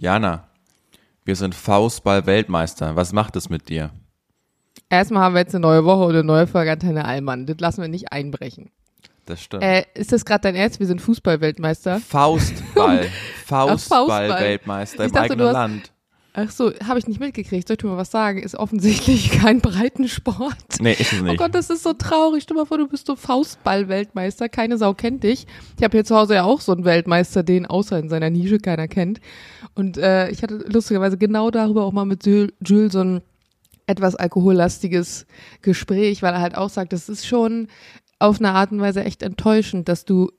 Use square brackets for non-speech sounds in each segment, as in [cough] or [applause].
Jana, wir sind Faustball-Weltmeister. Was macht es mit dir? Erstmal haben wir jetzt eine neue Woche und eine neue Folge Antenne Allmann. Das lassen wir nicht einbrechen. Das stimmt. Äh, ist das gerade dein Ernst? Wir sind Fußball-Weltmeister. Faustball. [laughs] Faustball. Faustball-Weltmeister im dachte, eigenen Land. Ach so, habe ich nicht mitgekriegt. Soll ich dir mal was sagen? Ist offensichtlich [laughs] kein Breitensport. Nee, ist es Oh nicht. Gott, das ist so traurig. Stell dir mal vor, du bist so Faustball-Weltmeister. Keine Sau kennt dich. Ich habe hier zu Hause ja auch so einen Weltmeister, den außer in seiner Nische keiner kennt. Und äh, ich hatte lustigerweise genau darüber auch mal mit Jules, Jules so ein etwas alkohollastiges Gespräch, weil er halt auch sagt, das ist schon auf eine Art und Weise echt enttäuschend, dass du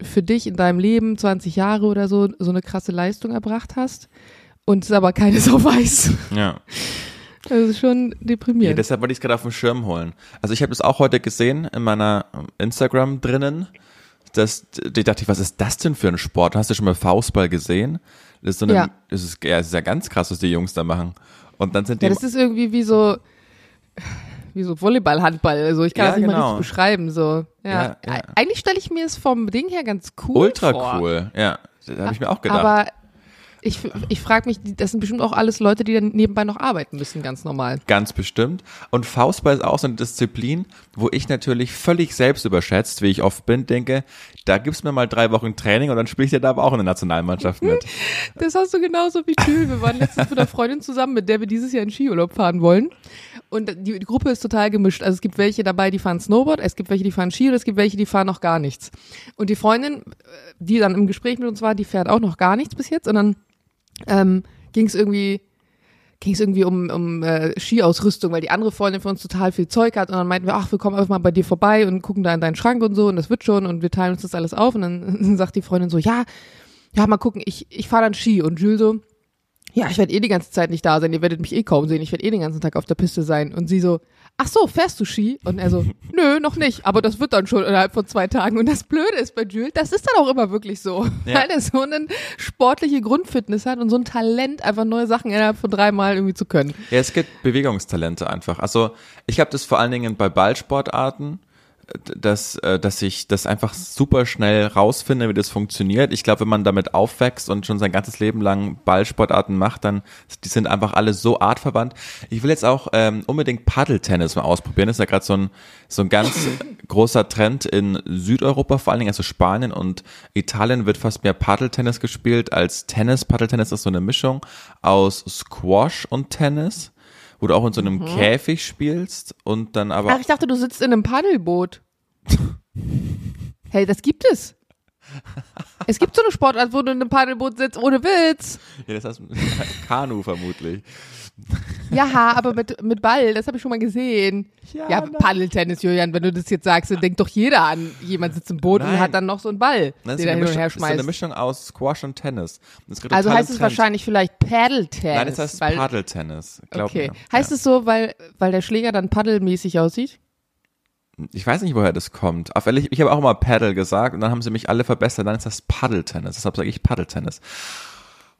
für dich in deinem Leben 20 Jahre oder so so eine krasse Leistung erbracht hast und es aber keine so weiß. Ja. Das [laughs] ist schon Ja, deprimierend. deshalb wollte ich es gerade auf den Schirm holen. Also ich habe das auch heute gesehen in meiner ähm, Instagram drinnen. Das, ich dachte, was ist das denn für ein Sport? Hast du schon mal Faustball gesehen? Das ist so eine, Ja. das ist, ja, das ist ja ganz krass, was die Jungs da machen. Und dann sind die, Ja, das ist irgendwie wie so, wie so Volleyball, Handball. Also ich kann Ja, das nicht mal genau. richtig beschreiben. So. Ja. Ja, ja. Eigentlich stelle ich mir es vom Ding her ganz cool ultra vor. cool. Ja, da habe ich mir auch gedacht. Aber ich, ich frage mich, das sind bestimmt auch alles Leute, die dann nebenbei noch arbeiten müssen, ganz normal. Ganz bestimmt. Und Faustball ist auch so eine Disziplin, wo ich natürlich völlig selbst überschätzt, wie ich oft bin, denke, da gibt's mir mal drei Wochen Training und dann spiele ich ja da aber auch in der Nationalmannschaft mit. [laughs] Das hast du genauso wie Jules. Wir waren letztens mit einer Freundin zusammen, mit der wir dieses Jahr in Skiurlaub fahren wollen. Und die, die Gruppe ist total gemischt. Also es gibt welche dabei, die fahren Snowboard, es gibt welche, die fahren Ski und es gibt welche, die fahren noch gar nichts. Und die Freundin, äh, die dann im Gespräch mit uns war, die fährt auch noch gar nichts bis jetzt. Und dann ähm, ging es irgendwie ging es irgendwie um, um äh, Skiausrüstung, weil die andere Freundin von uns total viel Zeug hat und dann meinten wir, ach, wir kommen einfach mal bei dir vorbei und gucken da in deinen Schrank und so und das wird schon und wir teilen uns das alles auf und dann [laughs] sagt die Freundin so, ja, ja, mal gucken, ich, ich fahre dann Ski und Jules so, ja, ich werde eh die ganze Zeit nicht da sein, ihr werdet mich eh kaum sehen, ich werde eh den ganzen Tag auf der Piste sein und sie so, ach so, fährst du Ski? Und er so, [laughs] nö, noch nicht, aber das wird dann schon innerhalb von zwei Tagen und das Blöde ist bei Jules, das ist dann auch immer wirklich so, Ja. weil er so eine sportliche Grundfitness hat und so ein Talent, einfach neue Sachen innerhalb von dreimal irgendwie zu können. Ja, es gibt Bewegungstalente einfach. Also ich habe das vor allen Dingen bei Ballsportarten, dass, äh, dass ich das einfach super schnell rausfinde, wie das funktioniert. Ich glaube, wenn man damit aufwächst und schon sein ganzes Leben lang Ballsportarten macht, dann die sind einfach alle so artverwandt. Ich will jetzt auch ähm, unbedingt Paddeltennis mal ausprobieren. Das ist ja gerade so ein, so ein ganz [clears throat] großer Trend in Südeuropa, vor allen Dingen also Spanien und Italien wird fast mehr Paddeltennis gespielt als Tennis. Paddeltennis ist so eine Mischung aus Squash und Tennis, wo du auch in so einem Käfig spielst und dann aber Ach, ich dachte, du sitzt in einem Paddelboot. [laughs] hey, das gibt es. Es gibt so eine Sportart, wo du in einem Paddelboot sitzt, ohne Witz. ja, das heißt [laughs] Kanu vermutlich. Ja, aber mit, mit Ball, das habe ich schon mal gesehen. Ja, Ja, Paddeltennis, Julian, wenn du das jetzt sagst, dann denkt doch jeder an, jemand sitzt im Boot und Nein. hat dann noch so einen Ball, Das den er eine hin und Mischung, her das ist eine schmeißt. Mischung aus Squash und Tennis. Und Also heißt es wahrscheinlich vielleicht Paddeltennis. Nein, es heißt Paddeltennis. Glaub Okay. mir. Heißt ja. es so, weil, weil der Schläger dann paddelmäßig aussieht? Ich weiß nicht, woher das kommt. Auf ehrlich, ich habe auch immer Paddle gesagt und dann haben sie mich alle verbessert. Dann ist das Paddeltennis. Deshalb sage ich Paddeltennis.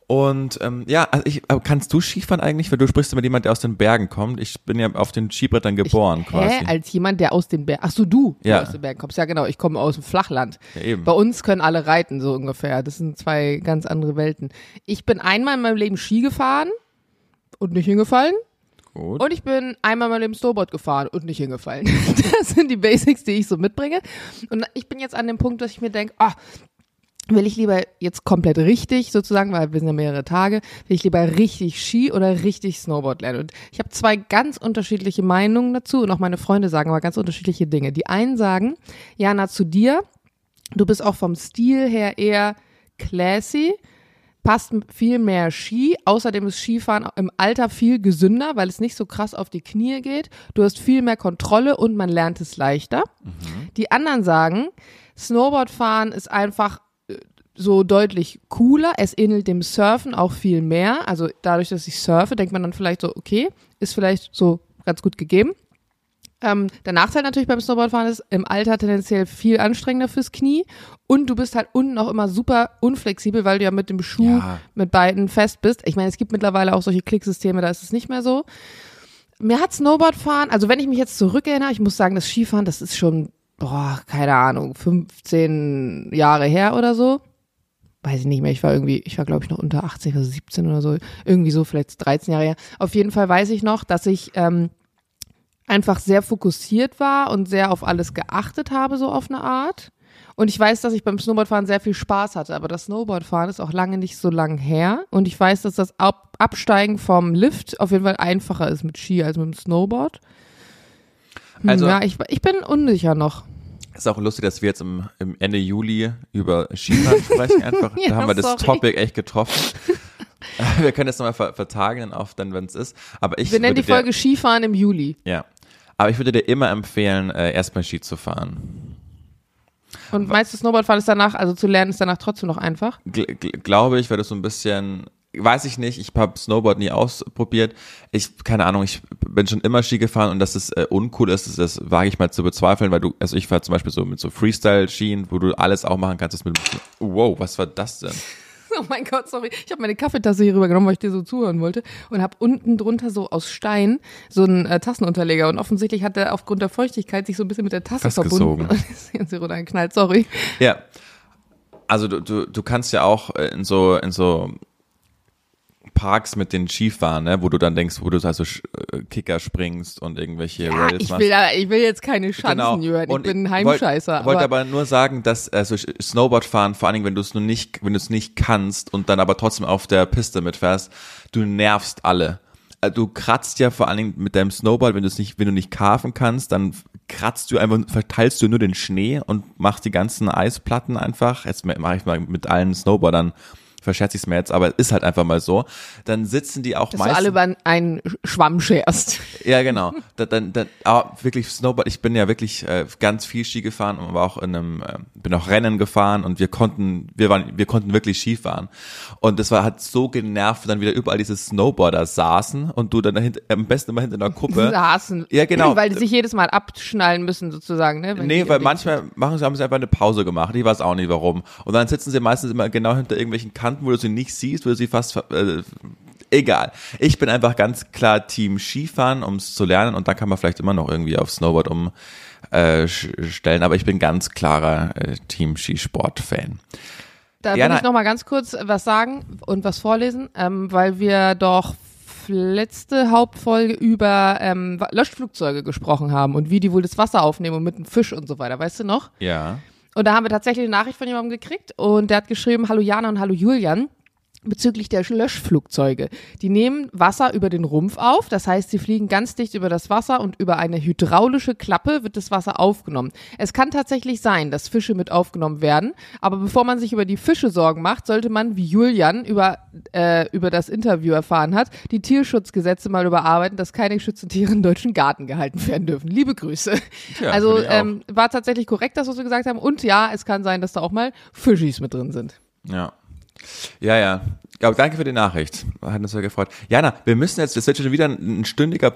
Und ähm, ja, also ich, aber kannst du Skifahren eigentlich? Weil du sprichst mit jemand, der aus den Bergen kommt. Ich bin ja auf den Skibrettern geboren quasi. Hä? Als jemand, der aus den Bergen, ach so, du, Ja. der aus den Bergen kommst. Ja, genau, ich komme aus dem Flachland. Ja, eben. Bei uns können alle reiten, so ungefähr. Das sind zwei ganz andere Welten. Ich bin einmal in meinem Leben Ski gefahren und nicht hingefallen. Gut. Und ich bin einmal in meinem Leben Snowboard gefahren und nicht hingefallen. [laughs] Das sind die Basics, die ich so mitbringe. Und ich bin jetzt an dem Punkt, dass ich mir denke, ah, will ich lieber jetzt komplett richtig sozusagen, weil wir sind ja mehrere Tage, will ich lieber richtig Ski oder richtig Snowboard lernen. Und ich habe zwei ganz unterschiedliche Meinungen dazu und auch meine Freunde sagen aber ganz unterschiedliche Dinge. Die einen sagen, Jana, zu dir, du bist auch vom Stil her eher classy, passt viel mehr Ski. Außerdem ist Skifahren im Alter viel gesünder, weil es nicht so krass auf die Knie geht. Du hast viel mehr Kontrolle und man lernt es leichter. Die anderen sagen, Snowboardfahren ist einfach äh, so deutlich cooler. Es ähnelt dem Surfen auch viel mehr. Also dadurch, dass ich surfe, denkt man dann vielleicht so, okay, ist vielleicht so ganz gut gegeben. Ähm, der Nachteil natürlich beim Snowboardfahren ist im Alter tendenziell viel anstrengender fürs Knie und du bist halt unten auch immer super unflexibel, weil du ja mit dem Schuh Ja. mit beiden fest bist. Ich meine, es gibt mittlerweile auch solche Klicksysteme, da ist es nicht mehr so. Mir hat Snowboardfahren, also wenn ich mich jetzt zurückerinnere, ich muss sagen, das Skifahren, das ist schon, boah, keine Ahnung, 15 Jahre her oder so. weiß ich nicht mehr, ich war irgendwie, ich war glaube ich noch unter 80, also 17 oder so, irgendwie so, vielleicht 13 Jahre her. Auf jeden Fall weiß ich noch, dass ich ähm, einfach sehr fokussiert war und sehr auf alles geachtet habe, so auf eine Art. Und ich weiß, dass ich beim Snowboardfahren sehr viel Spaß hatte, aber das Snowboardfahren ist auch lange nicht so lang her. Und ich weiß, dass das Ab Absteigen vom Lift auf jeden Fall einfacher ist mit Ski als mit dem Snowboard. Hm, Also- ja, ich, ich bin unsicher noch. Ist auch lustig, dass wir jetzt im, im Ende Juli über Skifahren [laughs] sprechen. Einfach, Ja, da haben wir das sorry. Topic echt getroffen. [laughs] wir können das nochmal ver vertagen dann auf, dann, wenn es ist. Aber ich Wir nennen die Folge Skifahren im Juli. Ja. Aber ich würde dir immer empfehlen, äh, erstmal Ski zu fahren. Und meinst du, Snowboardfahren ist danach, also zu lernen, ist danach trotzdem noch einfach? Gl gl glaube ich, weil das so ein bisschen, weiß ich nicht, ich habe Snowboard nie ausprobiert. Ich, keine Ahnung, ich bin schon immer Ski gefahren und dass es äh, uncool ist, das, das wage ich mal zu bezweifeln, weil du, also ich fahre zum Beispiel so mit so Freestyle-Skien, wo du alles auch machen kannst. Das mit, wow, was war das denn? [laughs] Oh mein Gott, sorry. Ich habe meine Kaffeetasse hier rübergenommen, weil ich dir so zuhören wollte und habe unten drunter so aus Stein so einen äh, Tassenunterleger und offensichtlich hat er aufgrund der Feuchtigkeit sich so ein bisschen mit der Tasse Festgesogen. verbunden. Und [laughs] ist hier runtergeknallt, sorry. Ja. Also du, du, du kannst ja auch äh, in so, in so Parks mit den Skifahren, ne, wo du dann denkst, wo du also äh, Kicker springst und irgendwelche Ja, Rails ich machst. will, ich will jetzt keine Schanzen Genau. hören. Ich Und bin ein wollt- Heimscheißer. wollte aber nur sagen, dass also Snowboardfahren, vor allen Dingen, wenn du es nur nicht, wenn du es nicht kannst und dann aber trotzdem auf der Piste mitfährst, du nervst alle. Äh, Du kratzt ja vor allen Dingen mit deinem Snowboard, wenn du es nicht, wenn du nicht carven kannst, dann kratzt du einfach, verteilst du nur den Schnee und machst die ganzen Eisplatten einfach. Jetzt mache ich mal mit allen Snowboardern, verscherze ich es mir jetzt, aber es ist halt einfach mal so. Dann sitzen die auch dass du meistens. alle über einen Schwamm scherst. Ja, genau. Da, dann, dann, aber wirklich Snowboard. Ich bin ja wirklich äh, ganz viel Ski gefahren und war auch in einem, äh, bin auch Rennen gefahren und wir konnten, wir waren, wir konnten wirklich Ski fahren. Und das war hat so genervt, dann wieder überall diese Snowboarder saßen und du dann dahinter, am besten immer hinter einer Gruppe. [laughs] Saßen. Ja, genau. Weil die sich jedes Mal abschnallen müssen, sozusagen. Ne? Wenn Nee, weil manchmal machen sie, haben sie einfach eine Pause gemacht. Ich weiß auch nicht warum. Und dann sitzen sie meistens immer genau hinter irgendwelchen Kanten, wo du sie nicht siehst, wo du sie fast, äh, egal. Ich bin einfach ganz klar Team Skifahren, um es zu lernen und dann kann man vielleicht immer noch irgendwie auf Snowboard umstellen, äh, aber ich bin ganz klarer äh, Team Skisport-Fan. Da Ja, will ich na- noch mal ganz kurz was sagen und was vorlesen, ähm, weil wir doch letzte Hauptfolge über ähm, Löschflugzeuge gesprochen haben und wie die wohl das Wasser aufnehmen und mit dem Fisch und so weiter, weißt du noch? Ja. Und da haben wir tatsächlich eine Nachricht von jemandem gekriegt und der hat geschrieben, hallo Jana und hallo Julian. Bezüglich der Löschflugzeuge. Die nehmen Wasser über den Rumpf auf, das heißt, sie fliegen ganz dicht über das Wasser und über eine hydraulische Klappe wird das Wasser aufgenommen. Es kann tatsächlich sein, dass Fische mit aufgenommen werden, aber bevor man sich über die Fische Sorgen macht, sollte man, wie Julian über, äh, über das Interview erfahren hat, die Tierschutzgesetze mal überarbeiten, dass keine geschützten Tiere im deutschen Garten gehalten werden dürfen. Liebe Grüße. Ja, also ähm, war tatsächlich korrekt, das, was wir gesagt haben. Und ja, es kann sein, dass da auch mal Fischis mit drin sind. Ja. Ja, ja. Aber danke für die Nachricht. Hat uns sehr gefreut. Jana, wir müssen jetzt, das wird schon wieder ein, stündiger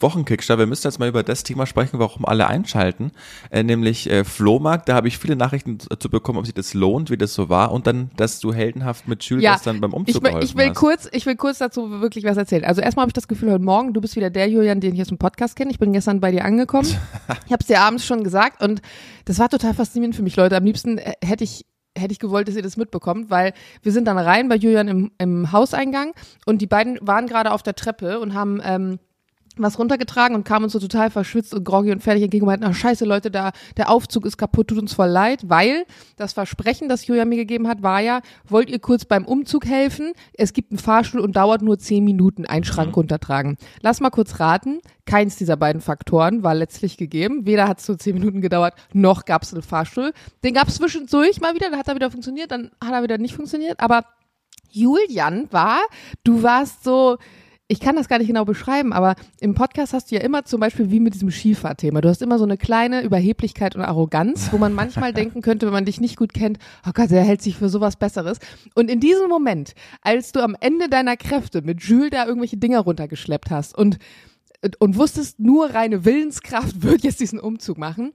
Wochenkickstart. Wir müssen jetzt mal über das Thema sprechen, warum alle einschalten. Äh, nämlich äh, Flohmarkt. Da habe ich viele Nachrichten zu bekommen, ob sich das lohnt, wie das so war. Und dann, dass du heldenhaft mit Jules Ja, gestern beim Umzug ich, will- ich will hast. kurz, ich will kurz dazu wirklich was erzählen. Also erstmal habe ich das Gefühl, heute Morgen, du bist wieder der Julian, den ich aus dem Podcast kenne. Ich bin gestern bei dir angekommen. [laughs] ich habe es dir abends schon gesagt und das war total faszinierend für mich, Leute. Am liebsten äh, hätte ich hätte ich gewollt, dass ihr das mitbekommt, weil wir sind dann rein bei Julian im, im Hauseingang und die beiden waren gerade auf der Treppe und haben ähm, was runtergetragen und kamen uns so total verschwitzt und groggy und fertig entgegen und meinten, ach scheiße Leute, da, der Aufzug ist kaputt, tut uns voll leid, weil das Versprechen, das Julia mir gegeben hat, war ja, wollt ihr kurz beim Umzug helfen? Es gibt einen Fahrstuhl und dauert nur zehn Minuten, einen Schrank runtertragen. Lass mal kurz raten, keins dieser beiden Faktoren war letztlich gegeben. Weder hat es so zehn Minuten gedauert, noch gab es einen Fahrstuhl. Den gab es zwischendurch mal wieder, dann hat er wieder funktioniert, dann hat er wieder nicht funktioniert, aber Julian war, du warst so, ich kann das gar nicht genau beschreiben, aber im Podcast hast du ja immer zum Beispiel wie mit diesem Skifahrthema. Du hast immer so eine kleine Überheblichkeit und Arroganz, wo man manchmal [laughs] denken könnte, wenn man dich nicht gut kennt, oh Gott, der hält sich für sowas Besseres. Und in diesem Moment, als du am Ende deiner Kräfte mit Jules da irgendwelche Dinger runtergeschleppt hast und, und wusstest, nur reine Willenskraft [laughs] wird jetzt diesen Umzug machen,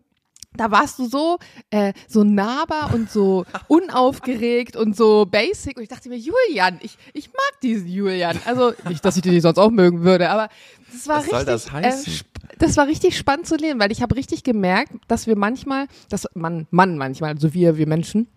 da warst du so äh, so nahbar und so [laughs] unaufgeregt und so basic und ich dachte mir Julian ich ich mag diesen Julian also nicht dass ich den sonst auch mögen würde aber das war Was soll richtig das heißen? Äh, das war richtig spannend zu lesen weil ich habe richtig gemerkt dass wir manchmal dass man Mann manchmal also wir wir Menschen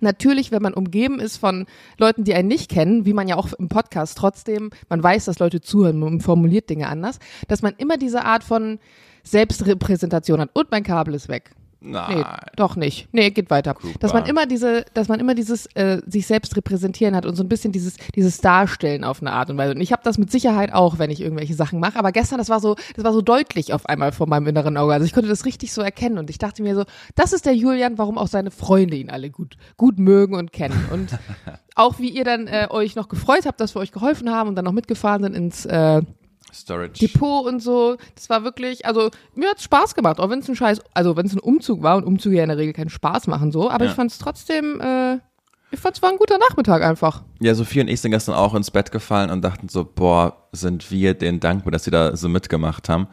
Natürlich, wenn man umgeben ist von Leuten, die einen nicht kennen, wie man ja auch im Podcast trotzdem, man weiß, dass Leute zuhören, man formuliert Dinge anders, dass man immer diese Art von Selbstrepräsentation hat. Und mein Kabel ist weg. Nein. Nee, doch nicht. Nee, geht weiter. Cooper. Dass man immer diese, dass man immer dieses äh, sich selbst repräsentieren hat und so ein bisschen dieses dieses Darstellen auf eine Art und Weise. Und ich habe das mit Sicherheit auch, wenn ich irgendwelche Sachen mache. Aber gestern, das war so, das war so deutlich auf einmal vor meinem inneren Auge. Also ich konnte das richtig so erkennen und ich dachte mir so, das ist der Julian, warum auch seine Freunde ihn alle gut gut mögen und kennen. Und [laughs] auch wie ihr dann äh, euch noch gefreut habt, dass wir euch geholfen haben und dann noch mitgefahren sind ins äh, Storage. Depot und so. Das war wirklich, also mir hat's Spaß gemacht, auch wenn es ein Scheiß, also wenn es ein Umzug war und Umzüge ja in der Regel keinen Spaß machen so, aber Ja. ich fand es trotzdem, äh, ich fand es war ein guter Nachmittag einfach. Ja, Sophie und ich sind gestern auch ins Bett gefallen und dachten so, boah, sind wir denen dankbar, dass sie da so mitgemacht haben.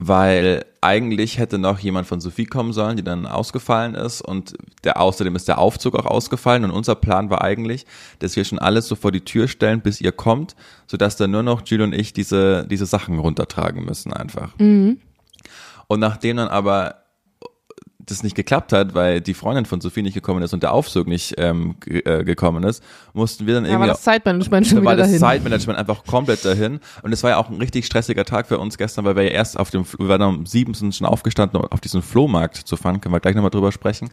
Weil eigentlich hätte noch jemand von Sophie kommen sollen, die dann ausgefallen ist. Und der außerdem ist der Aufzug auch ausgefallen. Und unser Plan war eigentlich, dass wir schon alles so vor die Tür stellen, bis ihr kommt, sodass dann nur noch Julie und ich diese, diese Sachen runtertragen müssen einfach. Und nachdem dann aber das nicht geklappt hat, weil die Freundin von Sophie nicht gekommen ist und der Aufzug nicht ähm, äh, gekommen ist, mussten wir dann Da war irgendwie das Zeitmanagement schon da war wieder das dahin. Zeitmanagement einfach komplett dahin. Und es war ja auch ein richtig stressiger Tag für uns gestern, weil wir ja erst auf dem, wir waren um sieben, sind schon aufgestanden, um auf diesen Flohmarkt zu fahren, können wir gleich nochmal drüber sprechen.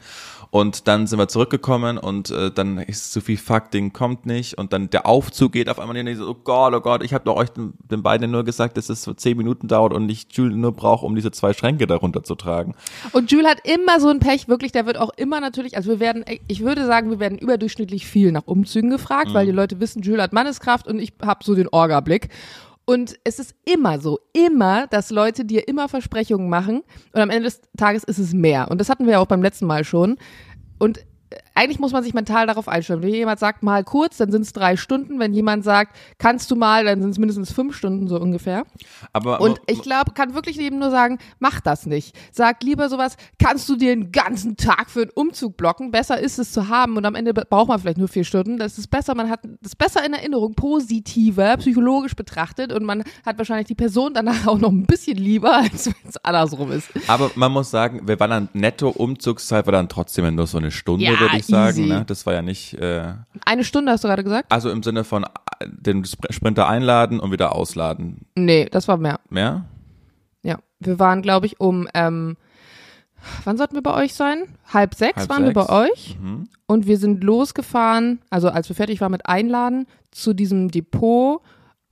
Und dann sind wir zurückgekommen und äh, dann ist Sophie, fuck, Ding kommt nicht. Und dann der Aufzug geht auf einmal hin. Ich so, oh Gott, oh Gott, ich habe doch euch den, den beiden nur gesagt, dass es so zehn Minuten dauert und ich Julie nur brauche, um diese zwei Schränke darunter zu tragen. Und Jules hat immer so ein Pech, wirklich, der wird auch immer natürlich, also wir werden, ich würde sagen, wir werden überdurchschnittlich viel nach Umzügen gefragt, weil die Leute wissen, Jules hat Manneskraft und ich habe so den Orga-Blick. Und es ist immer so, immer, dass Leute dir immer Versprechungen machen und am Ende des Tages ist es mehr. Und das hatten wir ja auch beim letzten Mal schon. Und äh, eigentlich muss man sich mental darauf einstellen. Wenn jemand sagt, mal kurz, dann sind es drei Stunden. Wenn jemand sagt, kannst du mal, dann sind es mindestens fünf Stunden so ungefähr. Aber Und ich glaube, kann wirklich eben nur sagen, mach das nicht. Sag lieber sowas, kannst du dir den ganzen Tag für einen Umzug blocken? Besser ist es zu haben und am Ende braucht man vielleicht nur vier Stunden. Das ist besser, man hat das besser in Erinnerung, positiver, psychologisch betrachtet und man hat wahrscheinlich die Person danach auch noch ein bisschen lieber, [laughs] als wenn es andersrum ist. Aber man muss sagen, wir waren dann netto Umzugszeit war dann trotzdem nur so eine Stunde, Ja, würde ich sagen. easy. Ne? Das war ja nicht, äh, Eine Stunde hast du gerade gesagt? also im Sinne von äh, den Spr- Sprinter einladen und wieder ausladen. Nee, das war mehr. Mehr? Ja, wir waren, glaube ich, um, ähm, wann sollten wir bei euch sein? Halb sechs Halb waren wir sechs. bei euch. Mhm. Und wir sind losgefahren, also als wir fertig waren mit Einladen, zu diesem Depot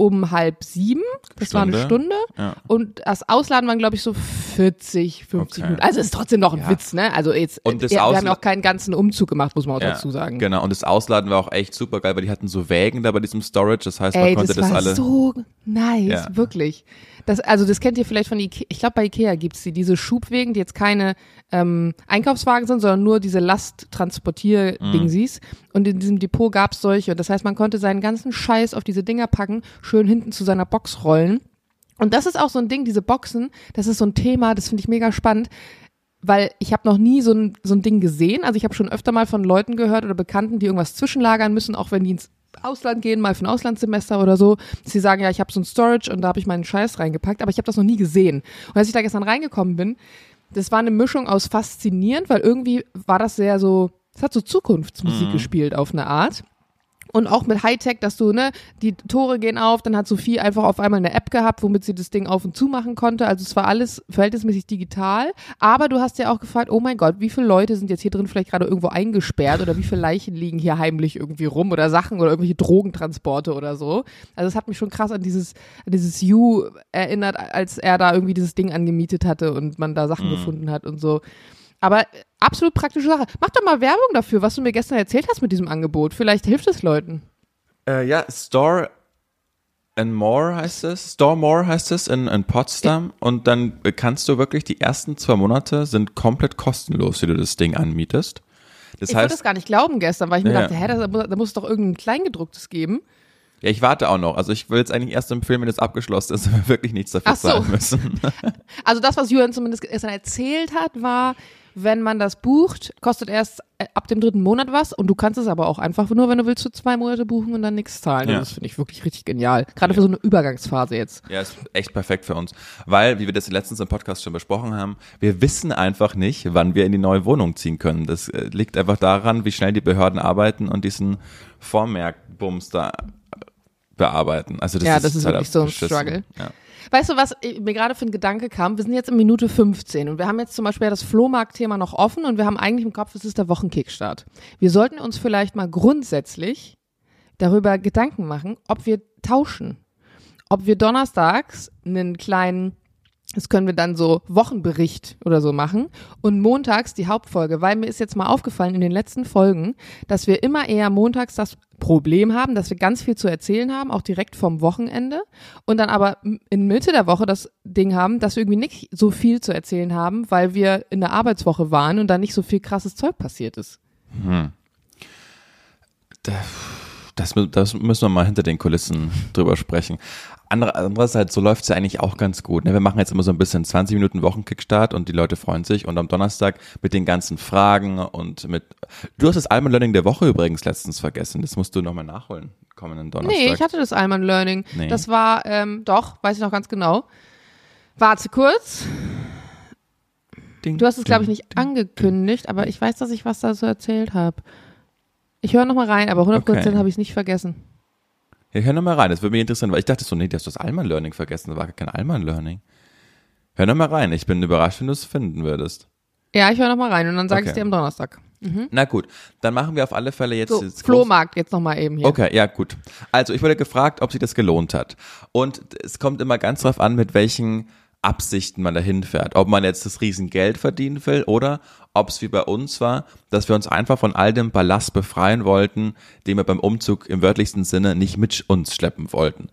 um halb sieben. Das war eine Stunde. Stunde. Ja. Und das Ausladen waren, glaube ich, so 40, 50 Okay. Minuten. Also ist trotzdem noch ein Ja. Witz, ne? Also jetzt, Und das ja, wir haben auch keinen ganzen Umzug gemacht, muss man auch Ja, dazu sagen. Genau, und das Ausladen war auch echt super geil, weil die hatten so Wägen da bei diesem Storage, das heißt, man Ey, konnte das das, war alle. so nice, Ja. wirklich. Das, also das kennt ihr vielleicht von Ikea. Ich glaube, bei Ikea gibt's die, diese Schubwegen, die jetzt keine ähm, Einkaufswagen sind, sondern nur diese Lasttransportier-Dingsies. Und in diesem Depot gab's solche. Und das heißt, man konnte seinen ganzen Scheiß auf diese Dinger packen, schön hinten zu seiner Box rollen. Und das ist auch so ein Ding, diese Boxen, das ist so ein Thema, das finde ich mega spannend weil ich habe noch nie so ein, so ein Ding gesehen. Also ich habe schon öfter mal von Leuten gehört oder Bekannten, die irgendwas zwischenlagern müssen, auch wenn die ins Ausland gehen, mal für ein Auslandssemester oder so. dass Sie sagen, ja, ich habe so ein Storage und da habe ich meinen Scheiß reingepackt, aber ich habe das noch nie gesehen. Und als ich da gestern reingekommen bin, das war eine Mischung aus faszinierend, weil irgendwie war das sehr so, es hat so Zukunftsmusik gespielt auf eine Art. Und auch mit Hightech, dass du, ne, die Tore gehen auf, dann hat Sophie einfach auf einmal eine App gehabt, womit sie das Ding auf und zu machen konnte. Also es war alles verhältnismäßig digital. Aber du hast ja auch gefragt, oh mein Gott, wie viele Leute sind jetzt hier drin vielleicht gerade irgendwo eingesperrt oder wie viele Leichen liegen hier heimlich irgendwie rum oder Sachen oder irgendwelche Drogentransporte oder so. Also es hat mich schon krass an dieses, an dieses You erinnert, als er da irgendwie dieses Ding angemietet hatte und man da Sachen gefunden hat und so. Aber äh, absolut praktische Sache. Mach doch mal Werbung dafür, was du mir gestern erzählt hast mit diesem Angebot. Vielleicht hilft es Leuten. Äh, ja, Store and More heißt es. Store More heißt es in, in Potsdam. Und dann kannst du wirklich, die ersten zwei Monate sind komplett kostenlos, wie du das Ding anmietest. Das ich heißt, das gar nicht glauben gestern, weil ich mir Ja. dachte, hä, da muss es doch irgendein Kleingedrucktes geben. Ja, ich warte auch noch. Also ich will jetzt eigentlich erst empfehlen, wenn es abgeschlossen ist, [laughs] wenn wir wirklich nichts dafür Ach so. zahlen müssen. [laughs] Also das, was Julian zumindest gestern erzählt hat, war, wenn man das bucht, kostet erst äh, ab dem dritten Monat was und du kannst es aber auch einfach nur, wenn du willst, für zwei Monate buchen und dann nichts zahlen. Ja. Das finde ich wirklich richtig genial. Gerade für so eine Übergangsphase jetzt. Ja, ist echt perfekt für uns. Weil, wie wir das letztens im Podcast schon besprochen haben, wir wissen einfach nicht, wann wir in die neue Wohnung ziehen können. Das äh, liegt einfach daran, wie schnell die Behörden arbeiten und diesen Vormerkbums da bearbeiten. Also das Ja, ist, das ist halt wirklich so ein beschissen. Struggle. Ja. Weißt du, was äh, mir gerade für ein Gedanke kam? Wir sind jetzt in Minute 15 und wir haben jetzt zum Beispiel das Flohmarkt-Thema noch offen und wir haben eigentlich im Kopf, es ist der Wochenkickstart. Wir sollten uns vielleicht mal grundsätzlich darüber Gedanken machen, ob wir tauschen. Ob wir donnerstags einen kleinen, das können wir dann so Wochenbericht oder so machen. Und montags die Hauptfolge, weil mir ist jetzt mal aufgefallen in den letzten Folgen, dass wir immer eher montags das Problem haben, dass wir ganz viel zu erzählen haben, auch direkt vom Wochenende. Und dann aber in Mitte der Woche das Ding haben, dass wir irgendwie nicht so viel zu erzählen haben, weil wir in der Arbeitswoche waren und dann nicht so viel krasses Zeug passiert ist. Das, mü- das müssen wir mal hinter den Kulissen drüber sprechen. Andere, andererseits, so läuft's ja eigentlich auch ganz gut. Ne? Wir machen jetzt immer so ein bisschen 20 Minuten Wochenkickstart und die Leute freuen sich. Und am Donnerstag mit den ganzen Fragen und mit. Du hast das Alman Learning der Woche übrigens letztens vergessen. Das musst du nochmal nachholen, kommenden Donnerstag. Nee, ich hatte das Alman Learning. Nee. Das war, ähm, doch, weiß ich noch ganz genau. Warte kurz. Ding, Du hast es, glaube ich, ding, nicht angekündigt, aber ich weiß, dass ich was da so erzählt habe. Ich höre noch mal rein, aber 100% Okay. habe ich es nicht vergessen. Ja, hör noch mal rein, das würde mich interessieren, weil ich dachte so, nee, du hast das Alman Learning vergessen. Das war gar kein Alman Learning. Hör noch mal rein, ich bin überrascht, wenn du es finden würdest. Ja, ich höre noch mal rein und dann sage ich Okay. dir am Donnerstag. Na gut, dann machen wir auf alle Fälle jetzt, So, jetzt Flohmarkt jetzt noch mal eben hier. Okay, ja, gut. Also, ich wurde gefragt, ob sich das gelohnt hat. Und es kommt immer ganz drauf an, mit welchen Absichten man dahin fährt. Ob man jetzt das Riesengeld verdienen will oder ob es wie bei uns war, dass wir uns einfach von all dem Ballast befreien wollten, den wir beim Umzug im wörtlichsten Sinne nicht mit uns schleppen wollten.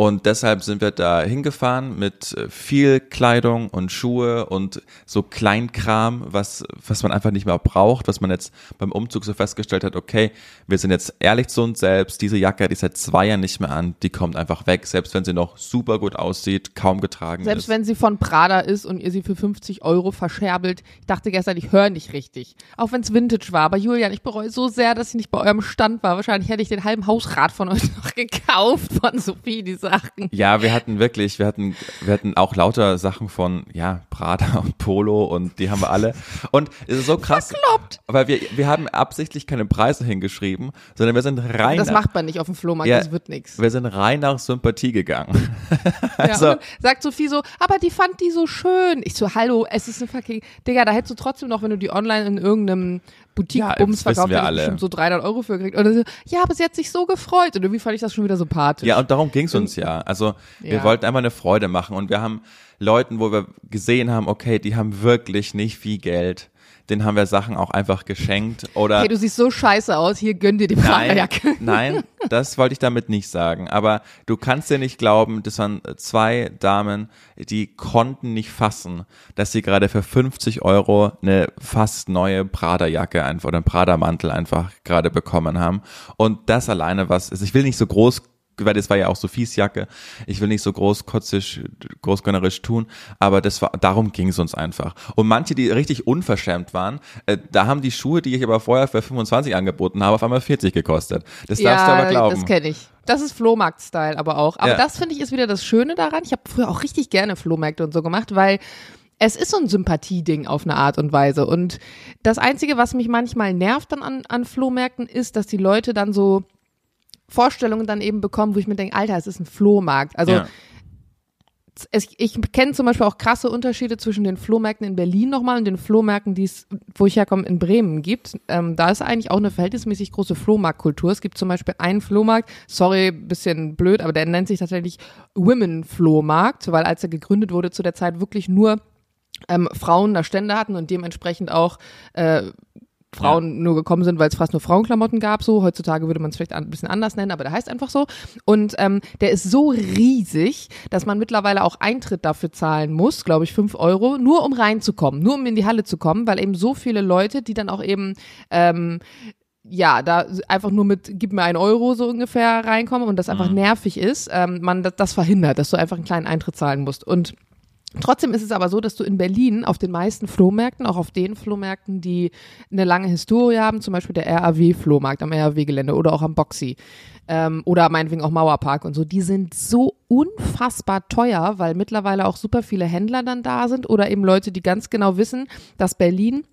Und deshalb sind wir da hingefahren mit äh, viel Kleidung und Schuhe und so Kleinkram, was, was man einfach nicht mehr braucht, was man jetzt beim Umzug so festgestellt hat, okay, wir sind jetzt ehrlich zu uns selbst, diese Jacke, die ist seit zwei Jahren nicht mehr an, die kommt einfach weg, selbst wenn sie noch super gut aussieht, kaum getragen Selbst ist. wenn sie von Prada ist und ihr sie für 50 Euro verscherbelt. Ich dachte gestern, ich höre nicht richtig. Auch wenn es Vintage war. Aber Julian, ich bereue so sehr, dass ich nicht bei eurem Stand war. Wahrscheinlich hätte ich den halben Hausrat von euch [laughs] noch gekauft von Sophie, die Sachen. Ja, wir hatten wirklich, wir hatten, wir hatten auch lauter Sachen von, ja, Prada und Polo und die haben wir alle. Und es ist so krass, Verkloppt. weil wir, wir haben absichtlich keine Preise hingeschrieben, sondern wir sind rein, Das nach, macht man nicht auf dem Flohmarkt, Ja. das wird nix. wir sind rein nach Sympathie gegangen. [laughs] Ja, Also- dann sagt Sophie so, aber die fand die so schön. Ich so, hallo, es ist eine fucking, Digga, da hättest du trotzdem noch, wenn du die online in irgendeinem Ja, Boutique-Bums wissen verkauft wir alle. so 300 Euro für gekriegt. Und so, ja, aber sie hat sich so gefreut. Und irgendwie fand ich das schon wieder sympathisch. Ja, und darum ging's uns ja. Also wir Ja. wollten einfach eine Freude machen und wir haben Leuten, wo wir gesehen haben, okay, die haben wirklich nicht viel Geld, denen haben wir Sachen auch einfach geschenkt oder Hey, du siehst so scheiße aus, hier gönn dir die Nein, Pragerjacke. [laughs] nein, das wollte ich damit nicht sagen. Aber du kannst dir nicht glauben, das waren zwei Damen, die konnten nicht fassen, dass sie gerade für 50 Euro eine fast neue Prada-Jacke einfach oder einen Prada-Mantel einfach gerade bekommen haben. Und das alleine was ist. Ich will nicht so groß weil das war ja auch Sophies Jacke. Ich will nicht so großkotzig, großgönnerisch tun, aber das war, darum ging es uns einfach. Und manche, die richtig unverschämt waren, äh, da haben die Schuhe, die ich aber vorher für 25 angeboten habe, auf einmal 40 gekostet. Das darfst du aber glauben. das kenne ich. Das ist Flohmarkt-Style aber auch. Aber Ja. das finde ich ist wieder das Schöne daran. Ich habe früher auch richtig gerne Flohmärkte und so gemacht, weil es ist so ein Sympathieding auf eine Art und Weise. Und das Einzige, was mich manchmal nervt dann an, an Flohmärkten, ist, dass die Leute dann so Vorstellungen dann eben bekommen, wo ich mir denke, Alter, es ist ein Flohmarkt. Also ja. es, ich kenne zum Beispiel auch krasse Unterschiede zwischen den Flohmärkten in Berlin nochmal und den Flohmärkten, die es, wo ich herkomme, in Bremen gibt. Ähm, da ist eigentlich auch eine verhältnismäßig große Flohmarktkultur. Es gibt zum Beispiel einen Flohmarkt, sorry, bisschen blöd, aber der nennt sich tatsächlich Women Flohmarkt, weil als er gegründet wurde, zu der Zeit wirklich nur ähm, Frauen da Stände hatten und dementsprechend auch äh, Frauen nur gekommen sind, weil es fast nur Frauenklamotten gab. So heutzutage würde man es vielleicht ein bisschen anders nennen, aber der heißt einfach so. Und ähm, der ist so riesig, dass man mittlerweile auch Eintritt dafür zahlen muss, glaube ich, fünf Euro, nur um reinzukommen, nur um in die Halle zu kommen, weil eben so viele Leute, die dann auch eben ähm, ja, da einfach nur mit gib mir einen Euro so ungefähr reinkommen und das einfach Mhm. nervig ist, ähm, man das, das verhindert, dass du einfach einen kleinen Eintritt zahlen musst. Und Trotzdem ist es aber so, dass du in Berlin auf den meisten Flohmärkten, auch auf den Flohmärkten, die eine lange Historie haben, zum Beispiel der RAW-Flohmarkt am RAW-Gelände oder auch am Boxy ähm, oder meinetwegen auch Mauerpark und so, die sind so unfassbar teuer, weil mittlerweile auch super viele Händler dann da sind oder eben Leute, die ganz genau wissen, dass Berlin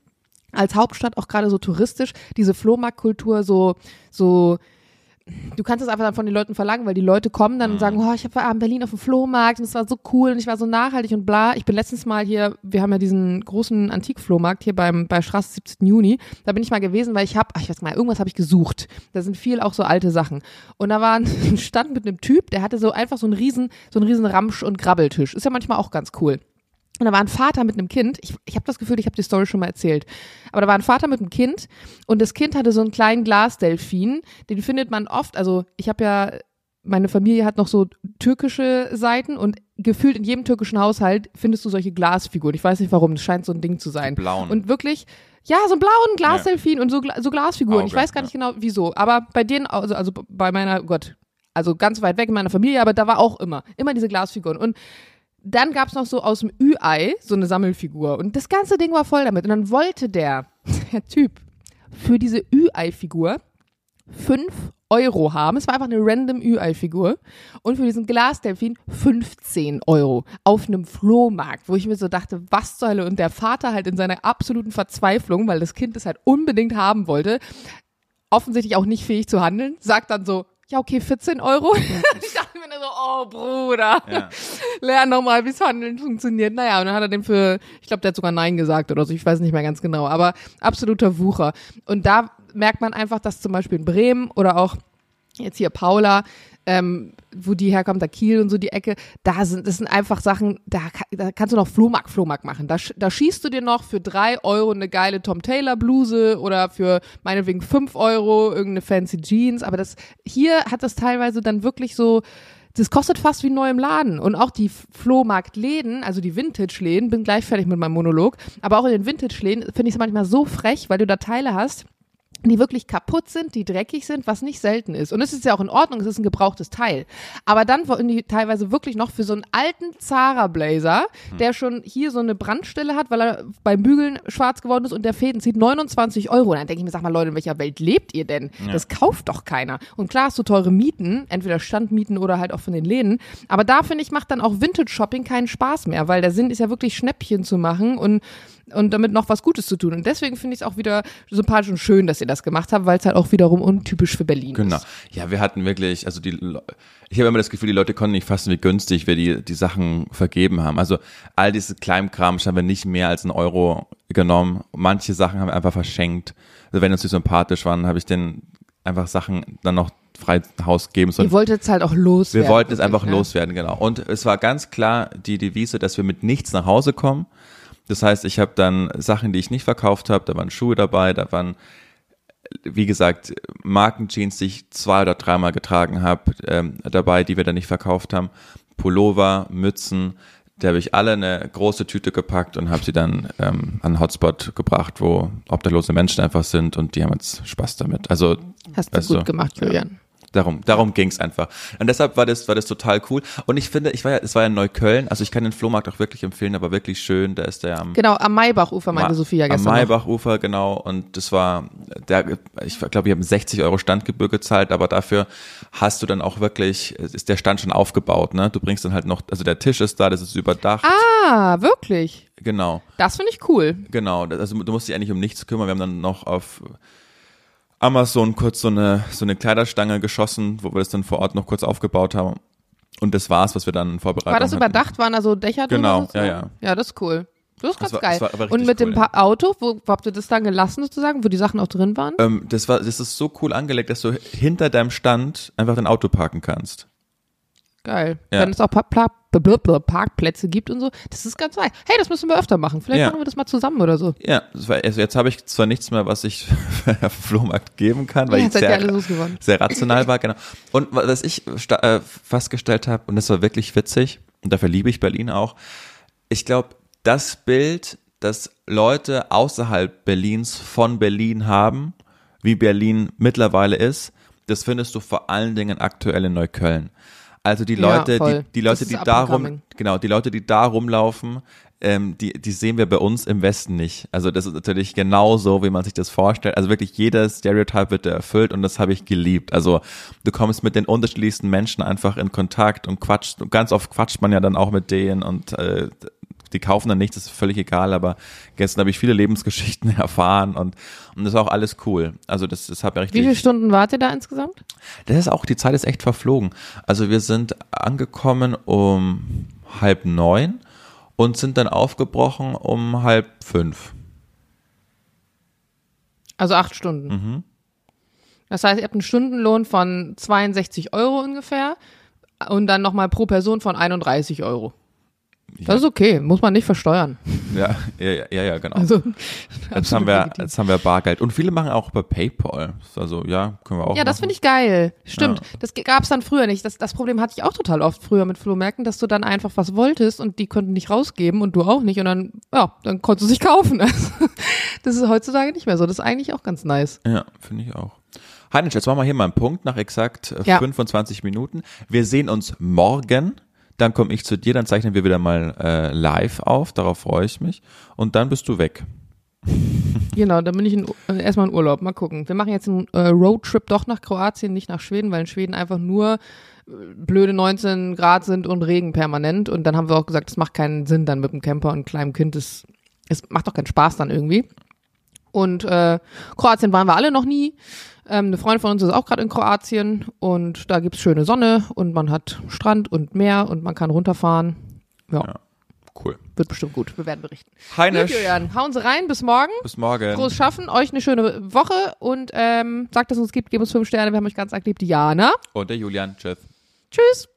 als Hauptstadt auch gerade so touristisch diese Flohmarktkultur so so du kannst es einfach dann von den Leuten verlangen, weil die Leute kommen dann und sagen, oh, ich war in Berlin auf dem Flohmarkt und es war so cool und ich war so nachhaltig und bla. Ich bin letztens mal hier, wir haben ja diesen großen Antikflohmarkt hier beim bei Straße 17. Juni. Da bin ich mal gewesen, weil ich habe, ich weiß mal, irgendwas habe ich gesucht. Da sind viel auch so alte Sachen. Und da war ein [laughs] Stand mit einem Typ, der hatte so einfach so einen riesen so einen riesen Ramsch und Grabbeltisch. Ist ja manchmal auch ganz cool. Und da war ein Vater mit einem Kind. Ich, ich habe das Gefühl, ich habe die Story schon mal erzählt. Aber da war ein Vater mit einem Kind und das Kind hatte so einen kleinen Glasdelfin. Den findet man oft. Also ich habe ja, meine Familie hat noch so türkische Seiten und gefühlt in jedem türkischen Haushalt findest du solche Glasfiguren. Ich weiß nicht warum, das scheint so ein Ding zu sein. blauen. Und wirklich, ja, so einen blauen Glasdelfin und so, so Glasfiguren. ich Auge, weiß gar nicht genau wieso. Aber bei denen, also, also bei meiner, Gott, also ganz weit weg in meiner Familie, aber da war auch immer, immer diese Glasfiguren. Und dann gab's noch so aus dem Ü-Ei so eine Sammelfigur. Und das ganze Ding war voll damit. Und dann wollte der, [laughs] der Typ, für diese Ü-Ei-Figur fünf Euro haben. Es war einfach eine random Ü-Ei-Figur. Und für diesen Glasdelfin 15 Euro auf einem Flohmarkt, wo ich mir so dachte, was zur Hölle? Und der Vater halt in seiner absoluten Verzweiflung, weil das Kind es halt unbedingt haben wollte, offensichtlich auch nicht fähig zu handeln, sagt dann so, ja, okay, 14 Euro. [laughs] ich dachte mir so, oh Bruder, Ja. Lern doch mal, wie's Handeln funktioniert. Naja, und dann hat er den für, ich glaube, der hat sogar Nein gesagt oder so, ich weiß nicht mehr ganz genau, aber absoluter Wucher. Und da merkt man einfach, dass zum Beispiel in Bremen oder auch jetzt hier Paula, ähm, wo die herkommt, da Kiel und so die Ecke, da sind, das sind einfach Sachen, da, da kannst du noch Flohmarkt, Flohmarkt machen. Da, da schießt du dir noch für drei Euro eine geile Tom Taylor Bluse oder für meinetwegen fünf Euro irgendeine fancy Jeans. Aber das, hier hat das teilweise dann wirklich so, das kostet fast wie neu im Laden. Und auch die Flohmarktläden, also die Vintage-Läden, bin gleich fertig mit meinem Monolog, aber auch in den Vintage-Läden finde ich es manchmal so frech, weil du da Teile hast, die wirklich kaputt sind, die dreckig sind, was nicht selten ist. Und es ist ja auch in Ordnung, es ist ein gebrauchtes Teil. Aber dann wollen die teilweise wirklich noch für so einen alten Zara-Blazer, der schon hier so eine Brandstelle hat, weil er beim Bügeln schwarz geworden ist und der Fäden zieht 29 Euro. Und dann denke ich mir, sag mal Leute, in welcher Welt lebt ihr denn? Das kauft doch keiner. Und klar hast du teure Mieten, entweder Standmieten oder halt auch von den Läden. Aber da finde ich, macht dann auch Vintage-Shopping keinen Spaß mehr, weil der Sinn ist ja wirklich Schnäppchen zu machen und und damit noch was Gutes zu tun. Und deswegen finde ich es auch wieder sympathisch und schön, dass ihr das gemacht habt, weil es halt auch wiederum untypisch für Berlin Genau. ist. Ja, wir hatten wirklich, also die, Le- ich habe immer das Gefühl, die Leute konnten nicht fassen, wie günstig wir die, die Sachen vergeben haben. Also all diese Kleinkram haben wir nicht mehr als einen Euro genommen. Manche Sachen haben wir einfach verschenkt. Also wenn uns die sympathisch waren, habe ich den einfach Sachen dann noch frei Haus geben sollen. Ihr wolltet es halt auch loswerden. Wir wollten es einfach ne? loswerden, genau. Und es war ganz klar die Devise, dass wir mit nichts nach Hause kommen. Das heißt, ich habe dann Sachen, die ich nicht verkauft habe, da waren Schuhe dabei, da waren, wie gesagt, Markenjeans, die ich zwei oder dreimal getragen habe, ähm, dabei, die wir dann nicht verkauft haben, Pullover, Mützen, da habe ich alle in eine große Tüte gepackt und habe sie dann ähm, an einen Hotspot gebracht, wo obdachlose Menschen einfach sind und die haben jetzt Spaß damit. Also Hast du gut gemacht, Julian. Darum, darum ging's einfach. Und deshalb war das, war das total cool. Und ich finde, ich war ja, es war ja in Neukölln, also ich kann den Flohmarkt auch wirklich empfehlen, aber wirklich schön. Da ist der am, Genau, am Maibachufer meinte Ma- Sophia am gestern. noch. Maybachufer, genau. Und das war, der, ich glaube, ich habe 60 Euro Standgebühr gezahlt, aber dafür hast du dann auch wirklich, ist der Stand schon aufgebaut, ne? Du bringst dann halt noch, also der Tisch ist da, das ist überdacht. Ah, wirklich? Genau. Das finde ich cool. Genau, also du musst dich eigentlich um nichts kümmern. Wir haben dann noch auf Amazon kurz so eine, so eine Kleiderstange geschossen, wo wir das dann vor Ort noch kurz aufgebaut haben. Und das war's, was wir dann in Vorbereitung War das hatten. überdacht? Waren da so Dächer drüber? Genau, ja, ja. Ja, das ist cool. Das ist ganz Das war- geil. das Und mit dem cool, Pa- Auto, wo, wo habt ihr das dann gelassen sozusagen, wo die Sachen auch drin waren? Ähm, das war, das ist so cool angelegt, dass du hinter deinem Stand einfach dein Auto parken kannst. Geil. Ja. Wenn es auch pa Pla Blablabla Parkplätze gibt und so. Das ist ganz geil. Hey, das müssen wir öfter machen. Vielleicht Ja. machen wir das mal zusammen oder so. Ja, also jetzt habe ich zwar nichts mehr, was ich [laughs] auf Flohmarkt geben kann, weil Ja, ich sehr, sehr rational [laughs] war, genau. Und was ich äh, festgestellt habe, und das war wirklich witzig, und dafür liebe ich Berlin auch, ich glaube, das Bild, das Leute außerhalb Berlins von Berlin haben, wie Berlin mittlerweile ist, das findest du vor allen Dingen aktuell in Neukölln. Also die Ja, Leute, voll. die, die Leute, die ist da up and rum, coming. genau, die Leute, die da rumlaufen, ähm, die, die sehen wir bei uns im Westen nicht. Also das ist natürlich genauso, wie man sich das vorstellt. Also wirklich jeder Stereotype wird da erfüllt und das habe ich geliebt. Also du kommst mit den unterschiedlichsten Menschen einfach in Kontakt und quatscht. Und ganz oft quatscht man ja dann auch mit denen und äh, die kaufen dann nichts, das ist völlig egal, aber gestern habe ich viele Lebensgeschichten [laughs] erfahren und, und das ist auch alles cool. Also das, das hat mir Wie richtig. viele Stunden wart ihr da insgesamt? Das ist auch, die Zeit ist echt verflogen. Also wir sind angekommen um halb neun und sind dann aufgebrochen um halb fünf. Also acht Stunden. Mhm. Das heißt, ihr habt einen Stundenlohn von 62 Euro ungefähr und dann nochmal pro Person von 31 Euro. Das ist okay, muss man nicht versteuern. Ja, ja, ja, ja, genau. Also, [laughs] jetzt, haben wir, legitim. jetzt haben wir Bargeld. Und viele machen auch bei PayPal. Also ja, können wir auch Ja, das machen. finde ich geil. Stimmt. Ja. Das gab es dann früher nicht. Das, das Problem hatte ich auch total oft früher mit Flohmärkten, dass du dann einfach was wolltest und die konnten nicht rausgeben und du auch nicht und dann, ja, dann konntest du sich kaufen. Also, [laughs] das ist heutzutage nicht mehr so. Das ist eigentlich auch ganz nice. Ja, finde ich auch. Heinrich, jetzt machen wir hier mal einen Punkt nach exakt äh, Ja. 25 Minuten. Wir sehen uns morgen. Dann komme ich zu dir, dann zeichnen wir wieder mal äh, live auf. Darauf freue ich mich. Und dann bist du weg. [laughs] Genau, dann bin ich in, äh, erstmal in Urlaub. Mal gucken. Wir machen jetzt einen äh, Roadtrip doch nach Kroatien, nicht nach Schweden, weil in Schweden einfach nur äh, blöde 19 Grad sind und Regen permanent. Und dann haben wir auch gesagt, es macht keinen Sinn dann mit dem Camper und einem kleinen Kind. Es, es macht doch keinen Spaß dann irgendwie. Und äh, Kroatien waren wir alle noch nie. Ähm, eine Freundin von uns ist auch gerade in Kroatien und da gibt's schöne Sonne und man hat Strand und Meer und man kann runterfahren. Ja, Ja. Cool. wird bestimmt gut. Wir werden berichten. Gut, Heinrich, Julian, hauen Sie rein. Bis morgen. bis morgen. Frohes Schaffen, euch eine schöne Woche und ähm, sagt, dass es uns gibt, gebt uns fünf Sterne, wir haben euch ganz arg lieb. Diana. Und der Julian. Tschüss. Tschüss.